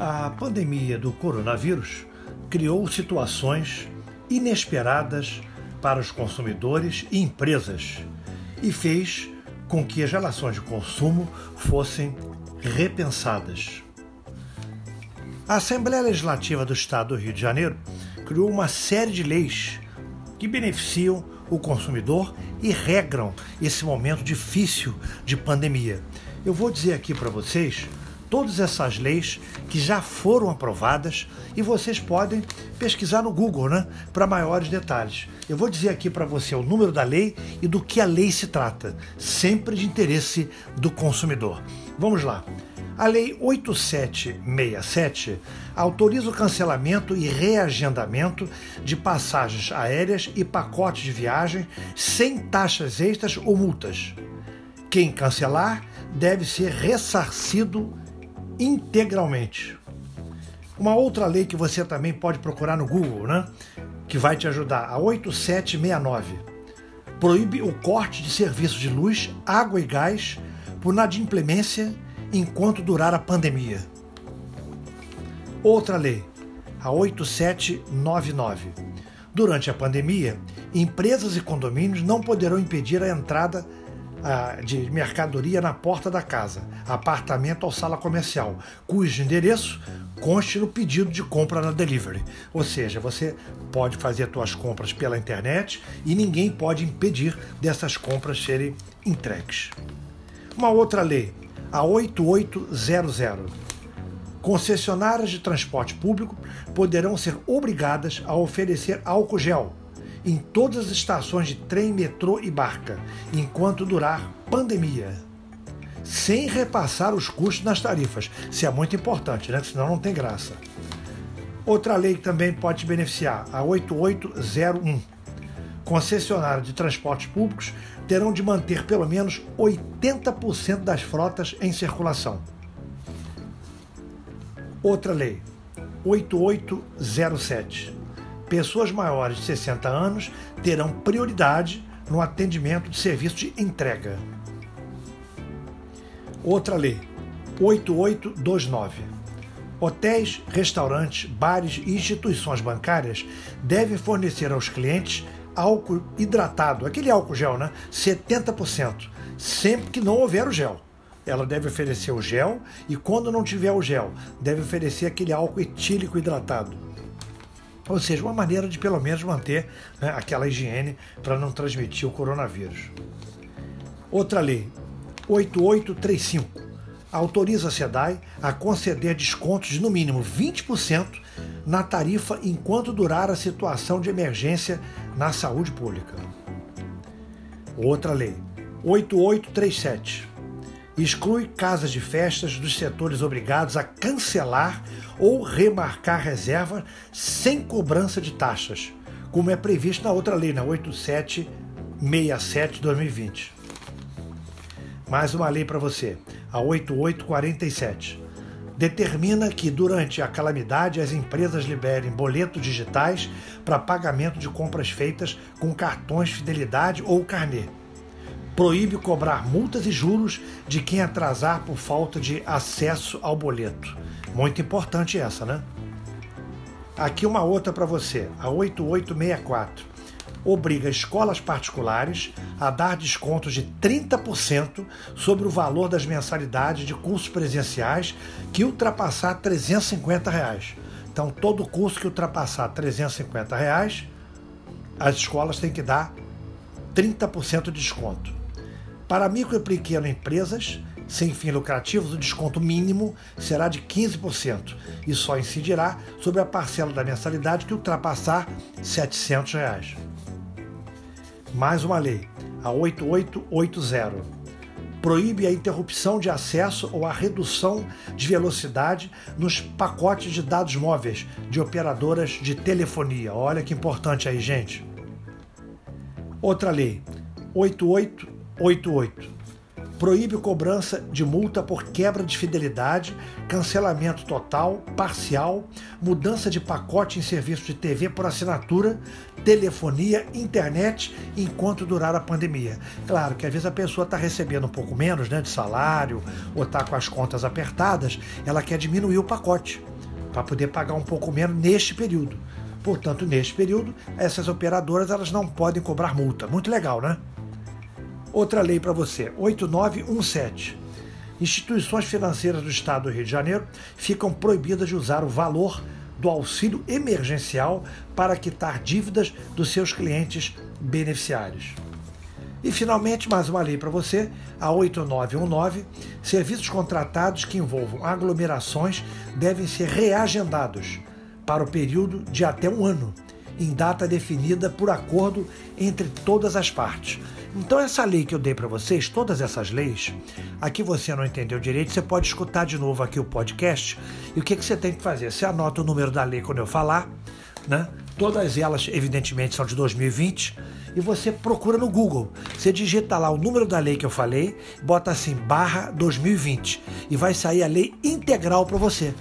A pandemia do coronavírus criou situações inesperadas para os consumidores e empresas e fez com que as relações de consumo fossem repensadas. A Assembleia Legislativa do Estado do Rio de Janeiro criou uma série de leis que beneficiam o consumidor e regram esse momento difícil de pandemia. Eu vou dizer aqui para vocês todas essas leis que já foram aprovadas e vocês podem pesquisar no Google, né, para maiores detalhes. Eu vou dizer aqui para você o número da lei e do que a lei se trata, sempre de interesse do consumidor. Vamos lá. A Lei 8767 autoriza o cancelamento e reagendamento de passagens aéreas e pacotes de viagem sem taxas extras ou multas. Quem cancelar deve ser ressarcido integralmente. Uma outra lei que você também pode procurar no Google, né? Que vai te ajudar, a 8769. Proíbe o corte de serviços de luz, água e gás por inadimplência enquanto durar a pandemia. Outra lei, a 8799. Durante a pandemia, empresas e condomínios não poderão impedir a entrada de mercadoria na porta da casa, apartamento ou sala comercial, cujo endereço conste no pedido de compra na delivery. Ou seja, você pode fazer suas compras pela internet e ninguém pode impedir dessas compras serem entregues. Uma outra lei, a 8800. Concessionárias de transporte público poderão ser obrigadas a oferecer álcool gel em todas as estações de trem, metrô e barca, enquanto durar pandemia. Sem repassar os custos nas tarifas. Isso é muito importante, né? senão não tem graça. Outra lei que também pode beneficiar, a 8801. Concessionários de transportes públicos terão de manter pelo menos 80% das frotas em circulação. Outra lei, 8807 pessoas maiores de 60 anos terão prioridade no atendimento de serviço de entrega. Outra lei, 8829. Hotéis, restaurantes, bares e instituições bancárias devem fornecer aos clientes álcool hidratado, aquele álcool gel, né? 70%, sempre que não houver o gel. Ela deve oferecer o gel e quando não tiver o gel, deve oferecer aquele álcool etílico hidratado. Ou seja, uma maneira de pelo menos manter né, aquela higiene para não transmitir o coronavírus. Outra lei, 8835, autoriza a SEDAI a conceder descontos de no mínimo 20% na tarifa enquanto durar a situação de emergência na saúde pública. Outra lei, 8837, exclui casas de festas dos setores obrigados a cancelar ou remarcar reserva sem cobrança de taxas, como é previsto na outra lei, na 8767 de 2020. Mais uma lei para você, a 8847. Determina que durante a calamidade as empresas liberem boletos digitais para pagamento de compras feitas com cartões fidelidade ou carnê proíbe cobrar multas e juros de quem atrasar por falta de acesso ao boleto. Muito importante essa, né? Aqui uma outra para você, a 8864. Obriga escolas particulares a dar descontos de 30% sobre o valor das mensalidades de cursos presenciais que ultrapassar 350 reais. Então, todo curso que ultrapassar 350 reais, as escolas têm que dar 30% de desconto. Para micro e pequeno empresas sem fins lucrativos, o desconto mínimo será de 15% e só incidirá sobre a parcela da mensalidade que ultrapassar 700 reais. Mais uma lei, a 8880 proíbe a interrupção de acesso ou a redução de velocidade nos pacotes de dados móveis de operadoras de telefonia. Olha que importante aí, gente. Outra lei, 88 88. proíbe cobrança de multa por quebra de fidelidade, cancelamento total, parcial, mudança de pacote em serviço de TV por assinatura, telefonia, internet, enquanto durar a pandemia. Claro que às vezes a pessoa está recebendo um pouco menos né, de salário ou está com as contas apertadas, ela quer diminuir o pacote para poder pagar um pouco menos neste período. Portanto, neste período, essas operadoras elas não podem cobrar multa. Muito legal, né? Outra lei para você, 8917. Instituições financeiras do Estado do Rio de Janeiro ficam proibidas de usar o valor do auxílio emergencial para quitar dívidas dos seus clientes beneficiários. E finalmente, mais uma lei para você, a 8919. Serviços contratados que envolvam aglomerações devem ser reagendados para o período de até um ano, em data definida por acordo entre todas as partes. Então, essa lei que eu dei para vocês, todas essas leis, aqui você não entendeu direito, você pode escutar de novo aqui o podcast. E o que, que você tem que fazer? Você anota o número da lei quando eu falar, né? Todas elas, evidentemente, são de 2020. E você procura no Google. Você digita lá o número da lei que eu falei, bota assim, barra 2020. E vai sair a lei integral para você.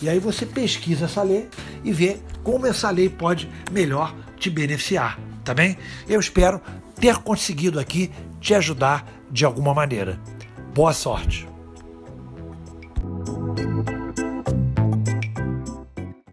E aí você pesquisa essa lei e vê como essa lei pode melhor te beneficiar, tá bem? Eu espero ter conseguido aqui te ajudar de alguma maneira. Boa sorte!